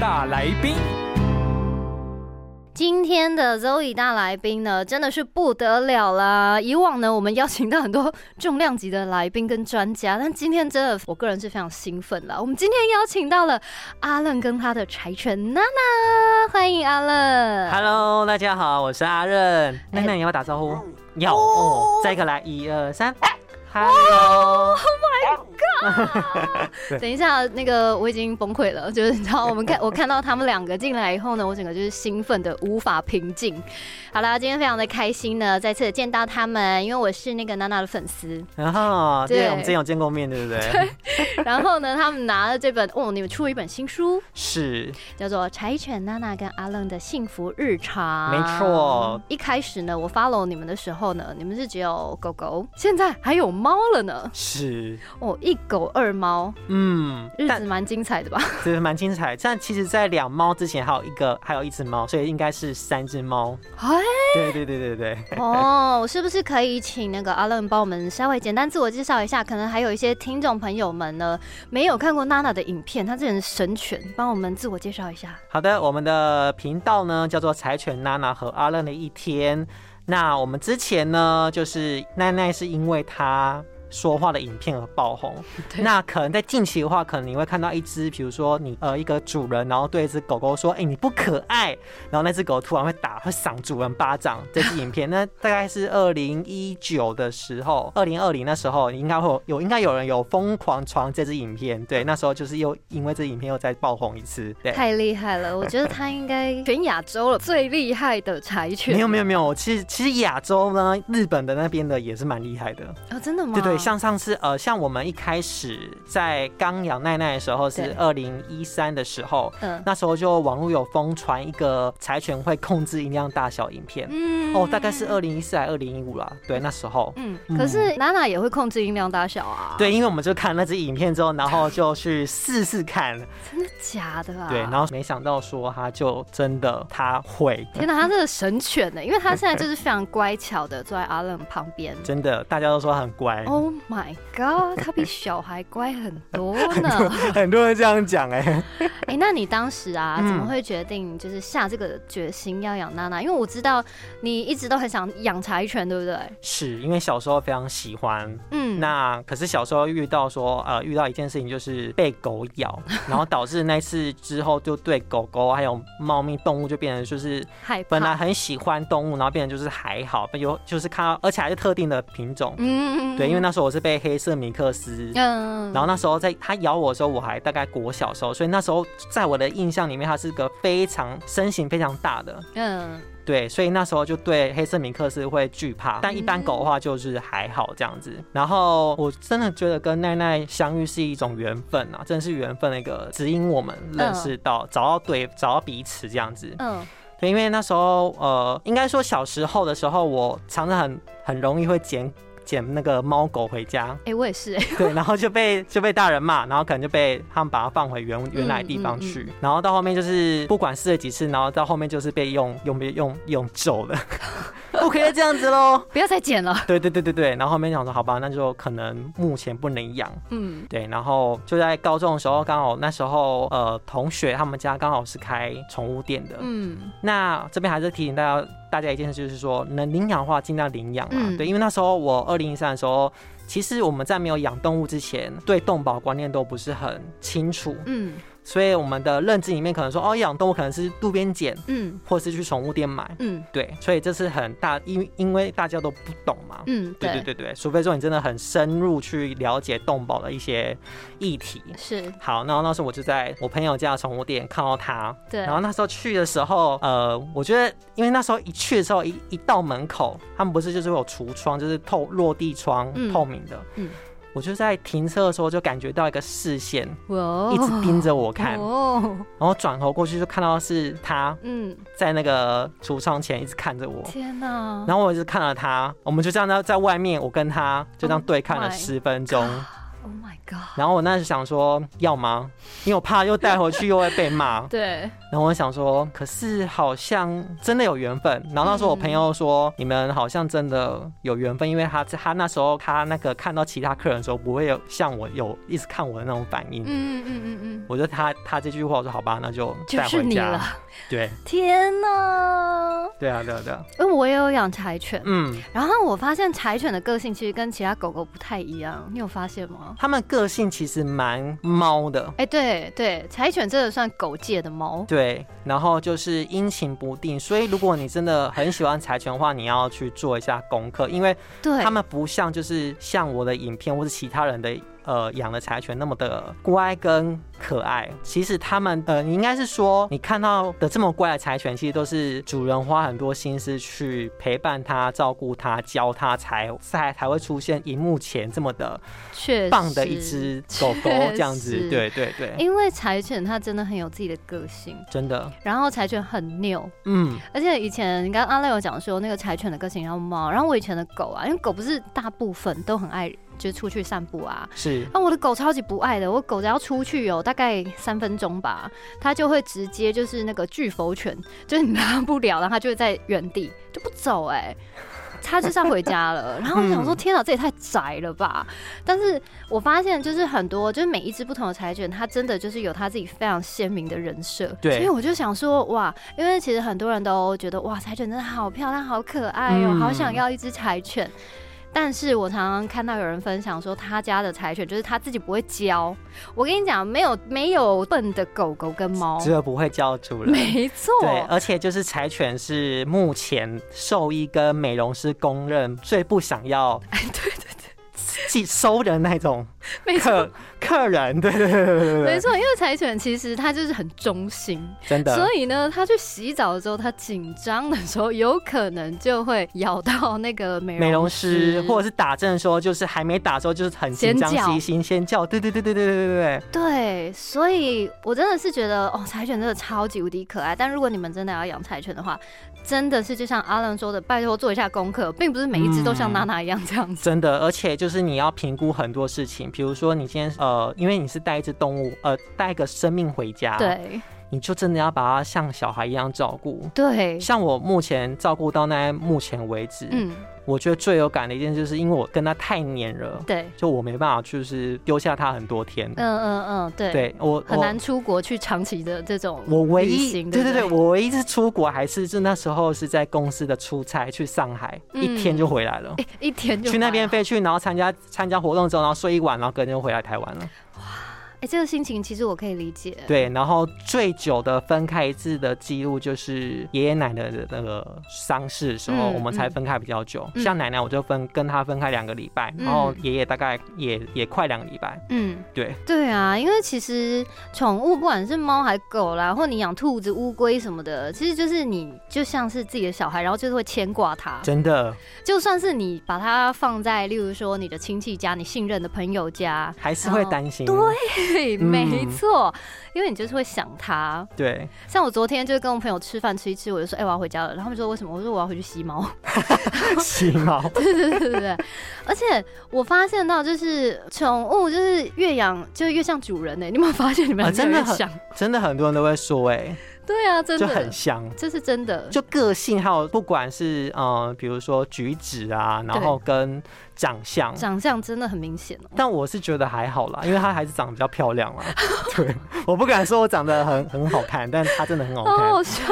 大来宾，今天的 Zoe 大来宾呢，真的是不得了啦！以往呢，我们邀请到很多重量级的来宾跟专家，但今天真的，我个人是非常兴奋啦。我们今天邀请到了阿任跟他的柴犬娜娜，欢迎阿任。Hello，大家好，我是阿任。娜娜，你要打招呼？要哦，再一个来，一二三。Hello，Oh my God！等一下，那个我已经崩溃了，就是你知道，我们看我看到他们两个进来以后呢，我整个就是兴奋的无法平静。好了，今天非常的开心呢，再次见到他们，因为我是那个娜娜的粉丝。然后，对，我们之前有见过面，对不对？对。然后呢，他们拿了这本，哦，你们出了一本新书，是叫做《柴犬娜娜跟阿愣的幸福日常》。没错。一开始呢，我 follow 你们的时候呢，你们是只有狗狗，现在还有。猫了呢，是哦，一狗二猫，嗯，日子蛮精彩的吧？对，蛮精彩。但其实，在两猫之前，还有一个，还有一只猫，所以应该是三只猫。哎，对对对对对。哦，是不是可以请那个阿乐帮我们稍微简单自我介绍一下？可能还有一些听众朋友们呢，没有看过娜娜的影片，她这人神犬，帮我们自我介绍一下。好的，我们的频道呢叫做柴犬娜娜和阿乐的一天。那我们之前呢，就是奈奈是因为她。说话的影片而爆红，那可能在近期的话，可能你会看到一只，比如说你呃一个主人，然后对一只狗狗说：“哎，你不可爱。”然后那只狗突然会打会赏主人巴掌。这支影片，那大概是二零一九的时候，二零二零那时候应该会有有应该有人有疯狂传这支影片。对，那时候就是又因为这影片又再爆红一次。对，太厉害了！我觉得他应该全亚洲了最厉害的柴犬。没有没有没有，其实其实亚洲呢，日本的那边的也是蛮厉害的啊，真的吗？对对。像上次呃，像我们一开始在刚养奈奈的时候是二零一三的时候，嗯，那时候就网络有疯传一个柴犬会控制音量大小影片，嗯，哦，大概是二零一四还二零一五了，对，那时候，嗯，可是娜娜也会控制音量大小啊，对，因为我们就看那只影片之后，然后就去试试看，真的假的啊？对，然后没想到说他就真的他会，天哪，他是个神犬呢，因为他现在就是非常乖巧的坐在阿冷旁边，真的，大家都说很乖，Oh my。God，他比小孩乖很多呢。很多人这样讲哎。哎，那你当时啊，怎么会决定就是下这个决心要养娜娜？因为我知道你一直都很想养柴犬，对不对？是因为小时候非常喜欢。嗯。那可是小时候遇到说呃遇到一件事情，就是被狗咬，然后导致那次之后就对狗狗还有猫咪动物就变成就是害怕。本来很喜欢动物，然后变成就是还好，有就是看到而且还是特定的品种。嗯。对，因为那时候我是被黑。色米克斯，嗯，然后那时候在它咬我的时候，我还大概国小时候，所以那时候在我的印象里面，它是个非常身形非常大的，嗯，对，所以那时候就对黑色米克斯会惧怕，但一般狗的话就是还好这样子。然后我真的觉得跟奈奈相遇是一种缘分啊，真的是缘分，的一个指引我们认识到找到对找到彼此这样子，嗯，对，因为那时候呃，应该说小时候的时候，我常常很很容易会捡。捡那个猫狗回家，哎，我也是哎，对，然后就被就被大人骂，然后可能就被他们把它放回原原来地方去，然后到后面就是不管试了几次，然后到后面就是被用用被用用揍了。不可以这样子喽！不要再捡了。对对对对对，然后后面想说，好吧，那就可能目前不能养。嗯，对，然后就在高中的时候，刚好那时候呃，同学他们家刚好是开宠物店的。嗯，那这边还是提醒大家，大家一件事就是说，能领养的话尽量领养啊。对，因为那时候我二零一三的时候，其实我们在没有养动物之前，对动保观念都不是很清楚。嗯。所以我们的认知里面可能说，哦，养动物可能是路边捡，嗯，或是去宠物店买，嗯，对，所以这是很大，因因为大家都不懂嘛，嗯，对。对。对对，除非说你真的很深入去了解动保的一些议题，是。好，然后那时候我就在我朋友家的宠物店看到它，对，然后那时候去的时候，呃，我觉得因为那时候一去的时候，一一到门口，他们不是就是有橱窗，就是透落地窗，透明的，嗯。我就在停车的时候就感觉到一个视线，一直盯着我看，然后转头过去就看到是他，嗯，在那个橱窗前一直看着我。天哪！然后我一直看了他，我们就这样在在外面，我跟他就这样对看了十分钟。Oh my god！然后我那时想说要吗？因为我怕又带回去又会被骂。对。然后我想说，可是好像真的有缘分。然后那时候我朋友说，你们好像真的有缘分，因为他他那时候他那个看到其他客人的时候，不会有像我有一直看我的那种反应。嗯嗯嗯嗯嗯。我觉得他他这句话，我说好吧，那就带回家了。对。天哪！对啊对啊对啊。因为我也有养柴犬，嗯，然后我发现柴犬的个性其实跟其他狗狗不太一样，你有发现吗？它们个性其实蛮猫的，哎，对对，柴犬真的算狗界的猫，对，然后就是阴晴不定，所以如果你真的很喜欢柴犬的话，你要去做一下功课，因为他们不像就是像我的影片或是其他人的。呃，养的柴犬那么的乖跟可爱，其实他们呃，你应该是说你看到的这么乖的柴犬，其实都是主人花很多心思去陪伴它、照顾它、教它，才才才会出现荧幕前这么的棒的一只狗狗这样子。对对对，因为柴犬它真的很有自己的个性，真的。然后柴犬很拗，嗯，而且以前你刚阿乐有讲说那个柴犬的个性要猫，然后我以前的狗啊，因为狗不是大部分都很爱。就出去散步啊，是。那我的狗超级不爱的，我狗只要出去有大概三分钟吧，他就会直接就是那个巨佛犬，就是你拉不了，然后他就会在原地就不走，哎，他就上回家了。然后我想说，天哪，这也太宅了吧！但是我发现就是很多，就是每一只不同的柴犬，它真的就是有它自己非常鲜明的人设。对。所以我就想说，哇，因为其实很多人都觉得，哇，柴犬真的好漂亮，好可爱哟，好想要一只柴犬。但是我常常看到有人分享说，他家的柴犬就是他自己不会教。我跟你讲，没有没有笨的狗狗跟猫，只有不会教主人。没错，对，而且就是柴犬是目前兽医跟美容师公认最不想要。寄收的那种 客客人，对对对对对，没错，因为柴犬其实它就是很忠心，真的，所以呢，它去洗澡的时候，它紧张的时候，有可能就会咬到那个美美容师，或者是打针的时候，就是还没打的时候，就是很紧张，急心先叫，对对对对对对对对。对，所以我真的是觉得哦，柴犬真的超级无敌可爱，但如果你们真的要养柴犬的话。真的是就像阿伦说的，拜托做一下功课，并不是每一只都像娜娜一样这样子。真的，而且就是你要评估很多事情，比如说你今天呃，因为你是带一只动物，呃，带一个生命回家，对。你就真的要把它像小孩一样照顾。对，像我目前照顾到那目前为止，嗯，我觉得最有感的一件，就是因为我跟他太黏了，对，就我没办法就是丢下他很多天。嗯嗯嗯，对，对我很难出国去长期的这种。我唯一对对对，我唯一是出国还是就那时候是在公司的出差去上海，一天就回来了，一天就去那边飞去，然后参加参加活动之后，然后睡一晚，然后隔天就回来台湾了。哎，这个心情其实我可以理解。对，然后最久的分开一次的记录就是爷爷奶奶的那个丧事的时候，我们才分开比较久。像奶奶，我就分跟她分开两个礼拜，然后爷爷大概也也快两个礼拜。嗯，对。对啊，因为其实宠物不管是猫还狗啦，或你养兔子、乌龟什么的，其实就是你就像是自己的小孩，然后就是会牵挂它。真的，就算是你把它放在，例如说你的亲戚家、你信任的朋友家，还是会担心。对。对，没错，因为你就是会想他。对，像我昨天就是跟我朋友吃饭吃一吃，我就说，哎，我要回家了。然后他们说为什么？我说我要回去吸猫。吸猫？对对对对对。而且我发现到，就是宠物就是越养就越像主人呢。你有没有发现？你们真的很真的很多人都会说，哎。对啊，真的就很像，这是真的。就个性还有不管是呃，比如说举止啊，然后跟长相，长相真的很明显哦。但我是觉得还好啦，因为他还是长得比较漂亮啦。对，我不敢说我长得很很好看，但他真的很好看。好好笑。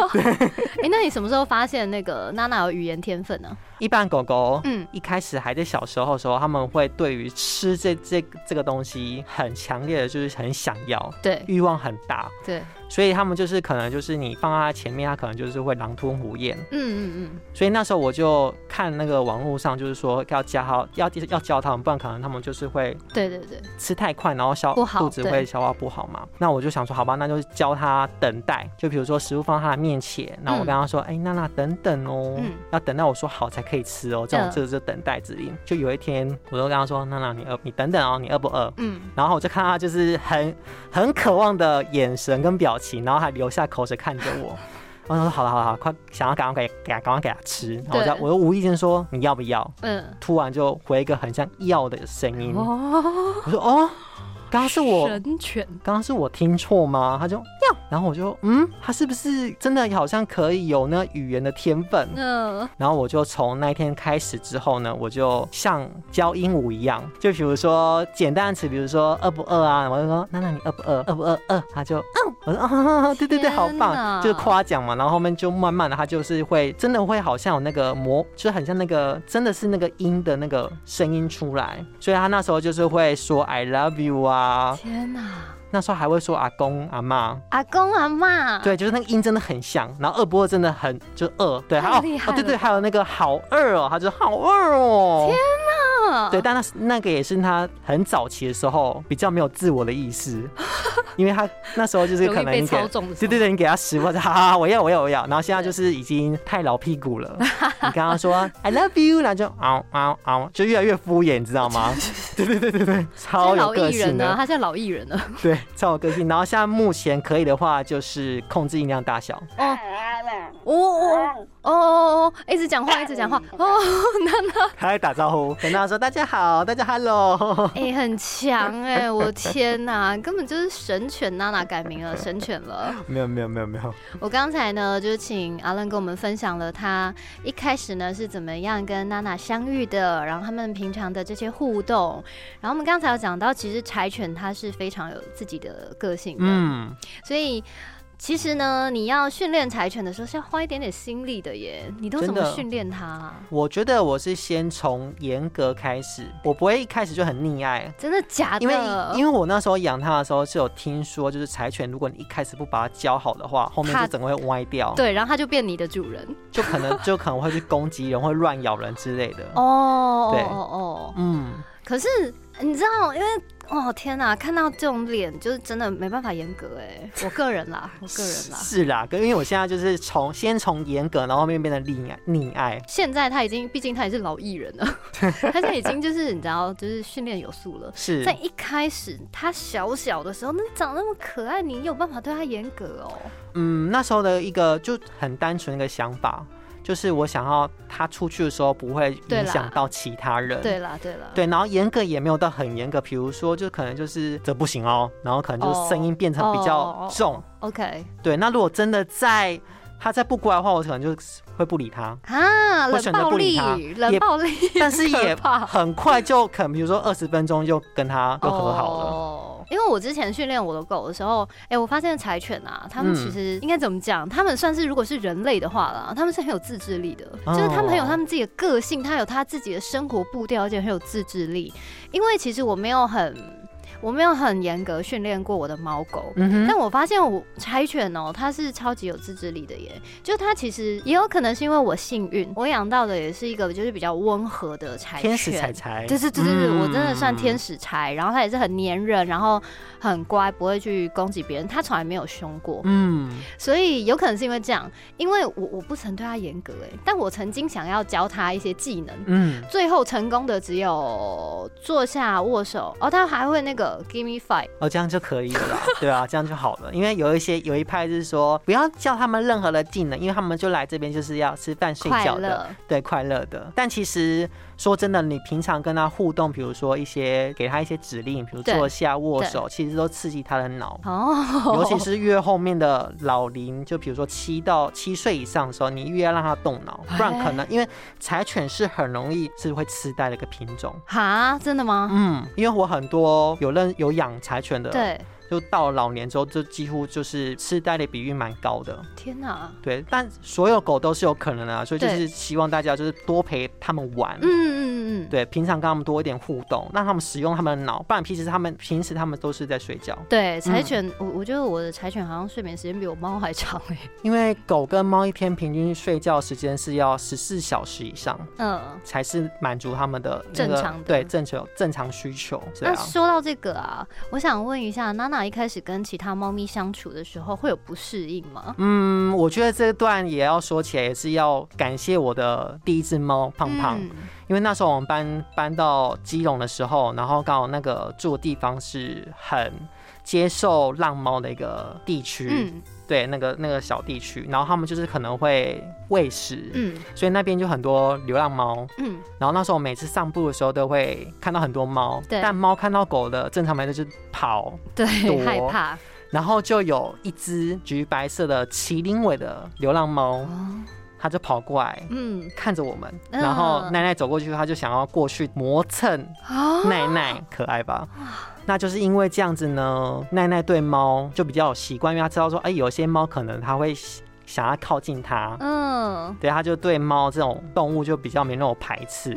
哎，那你什么时候发现那个娜娜有语言天分呢？一般狗狗，嗯，一开始还在小时候的时候，他们会对于吃这这这个东西很强烈的，就是很想要，对，欲望很大，对。所以他们就是可能就是你放在他前面，他可能就是会狼吞虎咽。嗯嗯嗯。所以那时候我就看那个网络上，就是说要教他，要要教他们，不然可能他们就是会对对对吃太快，然后消肚子会消化不好嘛。那我就想说，好吧，那就教他等待。就比如说食物放在他的面前，然后我跟他说：“哎，娜娜等等哦，要等到我说好才可以吃哦，这种这就等待指令。就有一天，我就跟他说：“娜娜，你饿？你等等哦，你饿不饿？”嗯，然后我就看他就是很很渴望的眼神跟表情，然后还流下口水看着我。我说：“好了好了好，快想要赶快给给他赶快给他吃。”然后我就我就无意间说：“你要不要？”嗯，突然就回一个很像要的声音。哦我说：“哦。”刚刚是我神犬，刚刚是我听错吗？他就要，然后我就嗯，他是不是真的好像可以有那语言的天分？嗯，然后我就从那一天开始之后呢，我就像教鹦鹉一样，就比如说简单的词，比如说饿不饿啊，我就说娜娜你饿不饿？饿不饿？饿，他就嗯，我说啊，对对对，好棒，就是夸奖嘛。然后后面就慢慢的，他就是会真的会好像有那个模，就是很像那个真的是那个音的那个声音出来，所以他那时候就是会说 I love you 啊。天哪！那时候还会说阿公阿妈，阿公阿妈，对，就是那个音真的很像。然后二波真的很就二，对，还有哦，对对，还有那个好二哦，他就好二哦，天哪！对，但那那个也是他很早期的时候比较没有自我的意识，因为他那时候就是可能你给对对对，你给他十万，哈哈，我要我要我要。然后现在就是已经太老屁股了，你刚刚说 I love you，然后就嗷嗷嗷，就越来越敷衍，你知道吗？对对对对对，超有个性的，他现在老艺人了，对，超有个性。然后现在目前可以的话，就是控制音量大小。哦，哦哦哦哦，一直讲话，一直讲话。哦，娜娜，他在打招呼，跟大家说大家好，大家 hello。哎，很强哎，我天哪，根本就是神犬娜娜改名了，神犬了。没有没有没有没有。我刚才呢，就请阿伦跟我们分享了他一开始呢是怎么样跟娜娜相遇的，然后他们平常的这些互动。然后我们刚才有讲到，其实柴犬它是非常有自己的个性的，嗯，所以。其实呢，你要训练柴犬的时候是要花一点点心力的耶。你都怎么训练它？我觉得我是先从严格开始，我不会一开始就很溺爱。真的假的？因为因为我那时候养它的时候是有听说，就是柴犬如果你一开始不把它教好的话，后面就整个会歪掉。对，然后它就变你的主人，就可能就可能会去攻击人，会乱咬人之类的。哦，对，哦哦，嗯。可是你知道，因为。哦天哪，看到这种脸就是真的没办法严格哎，我个人啦，我个人啦，是啦，因为我现在就是从先从严格，然后后面变得溺爱溺爱。现在他已经，毕竟他也是老艺人了，他现在已经就是你知道，就是训练有素了。是在一开始他小小的时候，那长那么可爱，你有办法对他严格哦？嗯，那时候的一个就很单纯一个想法。就是我想要他出去的时候不会影响到其他人。对啦，对啦，对，然后严格也没有到很严格，比如说就可能就是这不行哦，然后可能就是声音变成比较重。OK，对，那如果真的在他再不乖的话，我可能就会不理他啊，会选择不理他，冷暴力，但是也很快就可能比如说二十分钟就跟他又和好了。因为我之前训练我的狗的时候，哎，我发现柴犬啊，他们其实应该怎么讲？他们算是如果是人类的话啦，他们是很有自制力的，就是他们很有他们自己的个性，他有他自己的生活步调，而且很有自制力。因为其实我没有很。我没有很严格训练过我的猫狗，但我发现我柴犬哦，它是超级有自制力的耶。就它其实也有可能是因为我幸运，我养到的也是一个就是比较温和的柴犬，天使柴柴，对对对对对，我真的算天使柴。然后它也是很粘人，然后很乖，不会去攻击别人，它从来没有凶过。嗯，所以有可能是因为这样，因为我我不曾对它严格哎，但我曾经想要教它一些技能，嗯，最后成功的只有坐下握手，哦，它还会那个。Give me five，哦，这样就可以了啦，对啊，这样就好了。因为有一些有一派是说，不要教他们任何的技能，因为他们就来这边就是要吃饭睡觉的，对，快乐的。但其实。说真的，你平常跟他互动，比如说一些给他一些指令，比如坐下、握手，其实都刺激他的脑。哦。尤其是越后面的老龄，就比如说七到七岁以上的时候，你越要让他动脑，不然可能因为柴犬是很容易是会痴呆的一个品种。哈，真的吗？嗯，因为我很多有认有养柴犬的。对。就到了老年之后，就几乎就是痴呆的比率蛮高的。天哪！对，但所有狗都是有可能的，所以就是希望大家就是多陪他们玩。嗯嗯对，平常跟他们多一点互动，让他们使用他们的脑，不然平时他们平时他们都是在睡觉。对，柴犬，我我觉得我的柴犬好像睡眠时间比我猫还长哎，因为狗跟猫一天平均睡觉时间是要十四小时以上，嗯，才是满足他们的正常对正常正常需求。那说到这个啊，我想问一下，娜娜一开始跟其他猫咪相处的时候会有不适应吗？嗯，我觉得这段也要说起来，也是要感谢我的第一只猫胖胖，因为那时候我们搬搬到基隆的时候，然后刚好那个住的地方是很接受浪猫的一个地区。对，那个那个小地区，然后他们就是可能会喂食，嗯，所以那边就很多流浪猫，嗯，然后那时候我每次散步的时候都会看到很多猫，对，但猫看到狗的正常来说就是跑，对，害怕，然后就有一只橘白色的麒麟尾的流浪猫。他就跑过来，嗯，看着我们，然后奈奈走过去，他就想要过去磨蹭奈奈，可爱吧？那就是因为这样子呢，奈奈对猫就比较有习惯，因为他知道说，哎，有些猫可能它会想要靠近它，嗯，对，他就对猫这种动物就比较没那种排斥，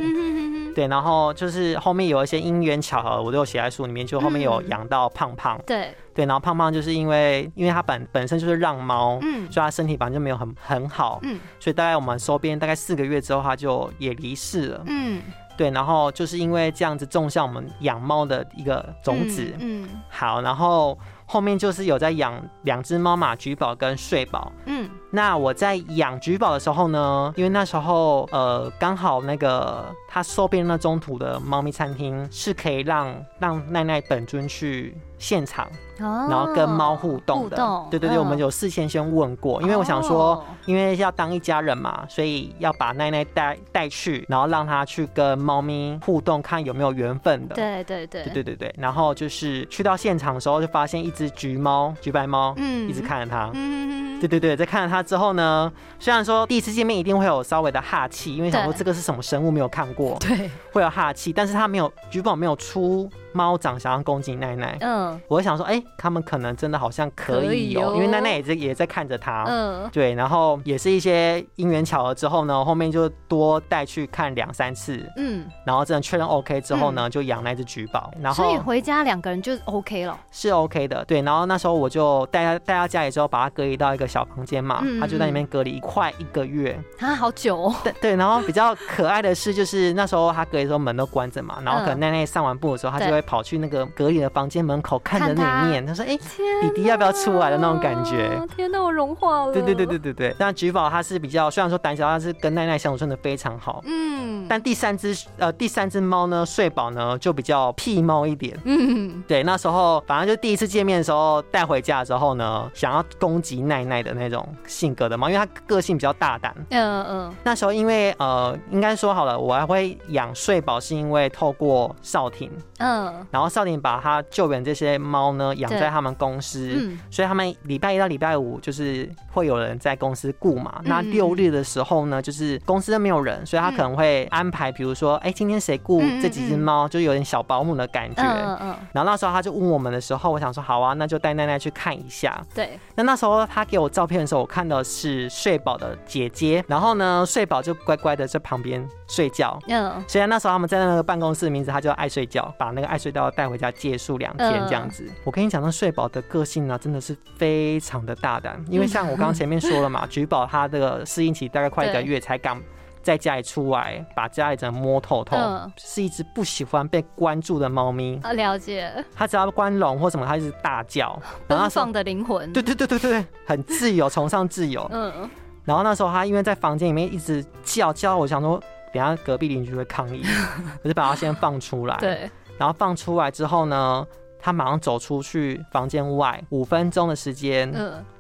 对，然后就是后面有一些因缘巧合，我都有写在书里面，就后面有养到胖胖，对。对，然后胖胖就是因为，因为它本本身就是让猫，嗯，所以它身体本来就没有很很好，嗯，所以大概我们收编大概四个月之后，它就也离世了，嗯，对，然后就是因为这样子种下我们养猫的一个种子，嗯，好，然后。后面就是有在养两只猫嘛，橘宝跟睡宝。嗯，那我在养橘宝的时候呢，因为那时候呃刚好那个他收编那中途的猫咪餐厅是可以让让奈奈本尊去现场，然后跟猫互动的。对对对，我们有事先先问过，因为我想说，因为要当一家人嘛，所以要把奈奈带带去，然后让他去跟猫咪互动，看有没有缘分的。对对对对对对对。然后就是去到现场的时候，就发现一。只橘猫，橘白猫，嗯，一直看着它，嗯，对对对，在看着它之后呢，虽然说第一次见面一定会有稍微的哈气，因为想说这个是什么生物没有看过，对，会有哈气，但是它没有橘宝没有出。猫长想要攻击奈奈，嗯，我想说，哎，他们可能真的好像可以哦，因为奈奈也在也在看着他，嗯，对，然后也是一些因缘巧合之后呢，后面就多带去看两三次，嗯，然后真的确认 OK 之后呢，就养那只橘宝，然后所以回家两个人就 OK 了，是 OK 的，对，然后那时候我就带他带到家里之后，把他隔离到一个小房间嘛，他就在里面隔离快一个月，啊，好久，哦。对对，然后比较可爱的是，就是那时候他隔离的时候门都关着嘛，然后可能奈奈上完步的时候，他就会。跑去那个隔离的房间门口看着那一面，他说：“哎，弟弟要不要出来的那种感觉？”天哪，我融化了。对对对对对对。那橘宝他是比较，虽然说胆小，但是跟奈奈相处真的非常好。嗯。但第三只呃第三只猫呢，睡宝呢就比较屁猫一点。嗯。对，那时候反正就第一次见面的时候带回家的时候呢，想要攻击奈奈的那种性格的猫，因为它个性比较大胆。嗯嗯。那时候因为呃应该说好了，我还会养睡宝，是因为透过少婷。嗯。然后少年把他救援这些猫呢养在他们公司，所以他们礼拜一到礼拜五就是会有人在公司雇嘛。那六日的时候呢，就是公司都没有人，所以他可能会安排，比如说，哎，今天谁雇这几只猫，就有点小保姆的感觉。嗯嗯。然后那时候他就问我们的时候，我想说好啊，那就带奈奈去看一下。对。那那时候他给我照片的时候，我看到是睡宝的姐姐，然后呢，睡宝就乖乖的在旁边睡觉。嗯。虽然那时候他们在那个办公室的名字，他就爱睡觉，把那个爱睡。到要带回家借宿两天这样子。我跟你讲，那睡宝的个性呢，真的是非常的大胆。因为像我刚刚前面说了嘛，橘宝它的适应期大概快一个月才敢在家里出来，把家里整摸透透。是一只不喜欢被关注的猫咪。啊，了解。它只要关笼或什么，它就是大叫。奔放的灵魂。对对对对对，很自由，崇尚自由。嗯。然后那时候它因为在房间里面一直叫叫，我想说，等下隔壁邻居会抗议，我就把它先放出来。对。然后放出来之后呢，他马上走出去房间外，五分钟的时间。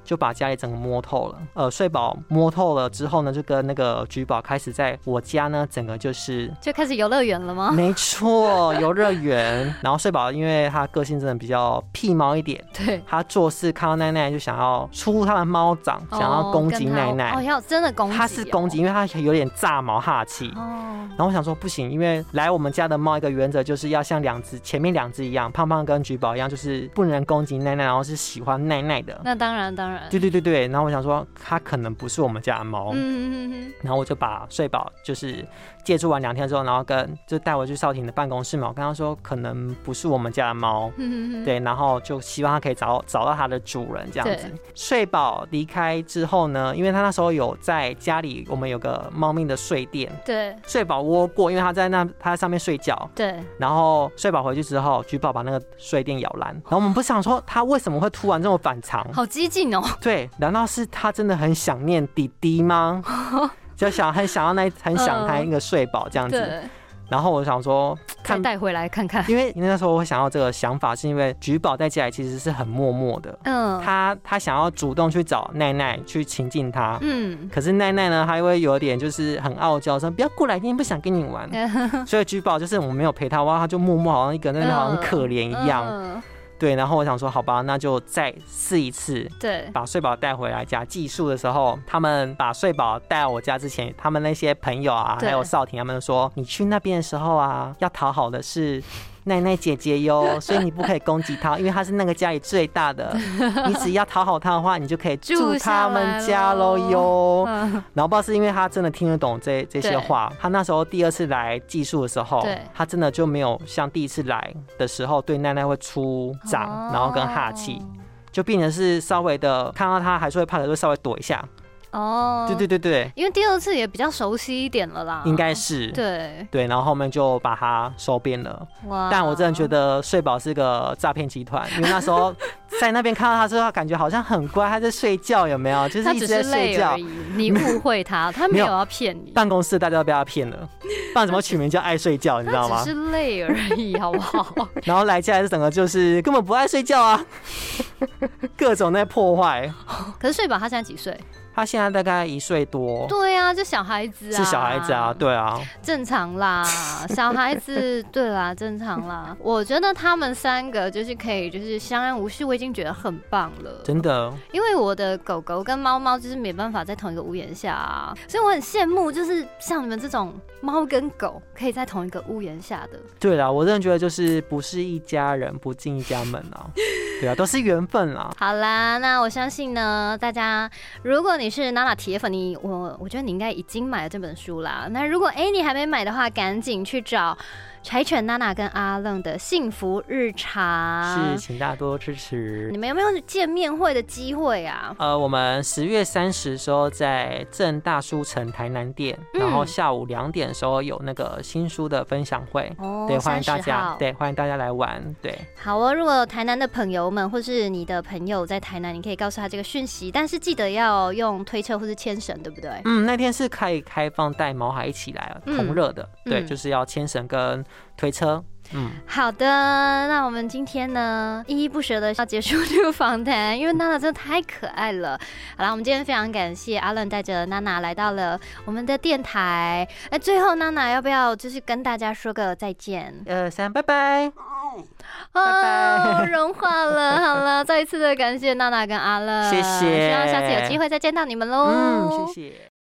就把家里整个摸透了，呃，睡宝摸透了之后呢，就跟那个橘宝开始在我家呢，整个就是就开始游乐园了吗？没错，游乐园。然后睡宝，因为他个性真的比较屁猫一点，对，他做事看到奈奈就想要出他的猫掌，想要攻击奈奈。哦，要真的攻击？他是攻击，因为他有点炸毛哈气。哦。然后我想说不行，因为来我们家的猫一个原则就是要像两只前面两只一样，胖胖跟橘宝一样，就是不能攻击奈奈，然后是喜欢奈奈的。那当然，当然。对对对对，然后我想说，它可能不是我们家的猫，嗯嗯嗯，然后我就把睡宝就是。借住完两天之后，然后跟就带我去少婷的办公室嘛，我跟他说可能不是我们家的猫，对，然后就希望他可以找找到它的主人这样子。睡饱离开之后呢，因为他那时候有在家里，我们有个猫咪的睡垫，对，睡饱窝过，因为他在那他在上面睡觉，对，然后睡饱回去之后，橘宝把那个睡垫咬烂，然后我们不想说他为什么会突然这么反常，好激进哦，对，难道是他真的很想念弟弟吗？就想很想要那很想他一个睡饱这样子，然后我想说，看带回来看看，因为那时候我想要这个想法，是因为菊宝在家里其实是很默默的，嗯，他他想要主动去找奈奈去亲近他，嗯，可是奈奈呢，他会有点就是很傲娇，说不要过来，今天不想跟你玩，所以菊宝就是我们没有陪他，哇，他就默默好像一个人，好像可怜一样。对，然后我想说，好吧，那就再试一次。对，把睡宝带回来家寄宿的时候，他们把睡宝带到我家之前，他们那些朋友啊，还有少婷他们说，你去那边的时候啊，要讨好的是。奶奶姐姐哟，所以你不可以攻击她，因为她是那个家里最大的。你只要讨好她的话，你就可以住他们家喽哟。然后不知道是因为她真的听得懂这这些话，她那时候第二次来寄宿的时候，她真的就没有像第一次来的时候对奈奈会出掌，然后跟哈气，就变成是稍微的看到他还是会怕的，就稍微躲一下。哦，对对对对，因为第二次也比较熟悉一点了啦，应该是对对，然后后面就把它收编了。哇！但我真的觉得睡宝是个诈骗集团，因为那时候在那边看到他之后，感觉好像很乖，他在睡觉，有没有？就是一直在睡觉。你误会他，他没有要骗你。办公室大家都被他骗了，不然怎么取名叫爱睡觉？你知道吗？只是累而已，好不好？然后来家是整个就是根本不爱睡觉啊，各种在破坏。可是睡宝他现在几岁？他现在大概一岁多，对啊，就小孩子啊，是小孩子啊，对啊，正常啦，小孩子，对啦，正常啦。我觉得他们三个就是可以，就是相安无事，我已经觉得很棒了，真的。因为我的狗狗跟猫猫就是没办法在同一个屋檐下啊，所以我很羡慕，就是像你们这种猫跟狗可以在同一个屋檐下的。对啦，我真的觉得就是不是一家人不进一家门啊，对啊，都是缘分啦。好啦，那我相信呢，大家如果你。是娜娜铁粉，你我我觉得你应该已经买了这本书啦。那如果哎你还没买的话，赶紧去找。柴犬娜娜跟阿愣的幸福日常是，请大家多多支持。你们有没有见面会的机会啊？呃，我们十月三十时候在正大书城台南店，然后下午两点的时候有那个新书的分享会，哦对，欢迎大家，对，欢迎大家来玩，对。好哦，如果台南的朋友们或是你的朋友在台南，你可以告诉他这个讯息，但是记得要用推车或是牵绳，对不对？嗯，那天是可以开放带毛孩一起来同热的，对，就是要牵绳跟。推车，嗯，好的，那我们今天呢，依依不舍的要结束这个访谈，因为娜娜真的太可爱了。好了，我们今天非常感谢阿伦带着娜娜来到了我们的电台。那最后娜娜要不要就是跟大家说个再见？呃，三，拜拜，拜拜，融化了。好了，再一次的感谢娜娜跟阿乐，谢谢，希望下次有机会再见到你们喽。嗯，谢谢。